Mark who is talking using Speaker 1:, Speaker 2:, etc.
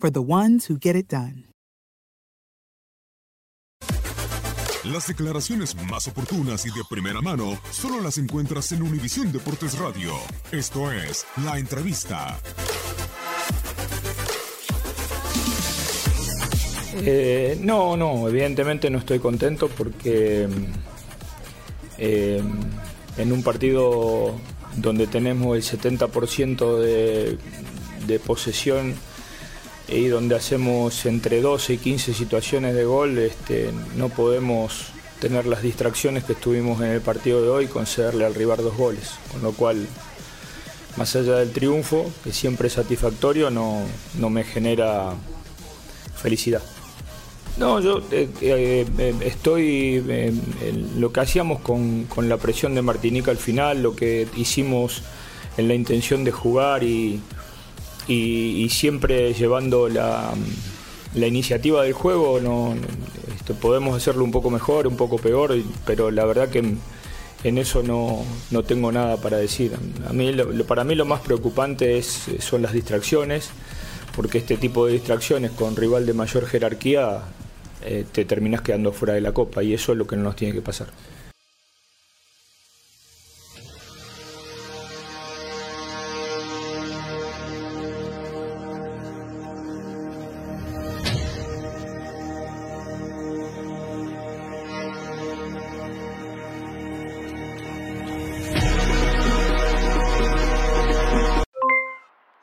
Speaker 1: for the ones who get it done.
Speaker 2: Las declaraciones más oportunas y de primera mano solo las encuentras en Univisión Deportes Radio. Esto es La Entrevista.
Speaker 3: Eh, no, no, evidentemente no estoy contento porque eh, en un partido donde tenemos el 70% de, de posesión y donde hacemos entre 12 y 15 situaciones de gol, este, no podemos tener las distracciones que estuvimos en el partido de hoy, concederle al rival dos goles, con lo cual, más allá del triunfo, que siempre es satisfactorio, no, me genera felicidad. No, yo eh, eh, eh, estoy en lo que hacíamos con la presión de Martinica al final, lo que hicimos en la intención de jugar y, y, y siempre llevando la, la, iniciativa del juego. No, esto, podemos hacerlo un poco mejor, un poco peor, pero la verdad que en eso no, no, tengo nada para decir. A mí, lo, para mí lo más preocupante es, son las distracciones, porque este tipo de distracciones con rival de mayor jerarquía eh, te terminas quedando fuera de la copa y eso es lo que no nos tiene que pasar.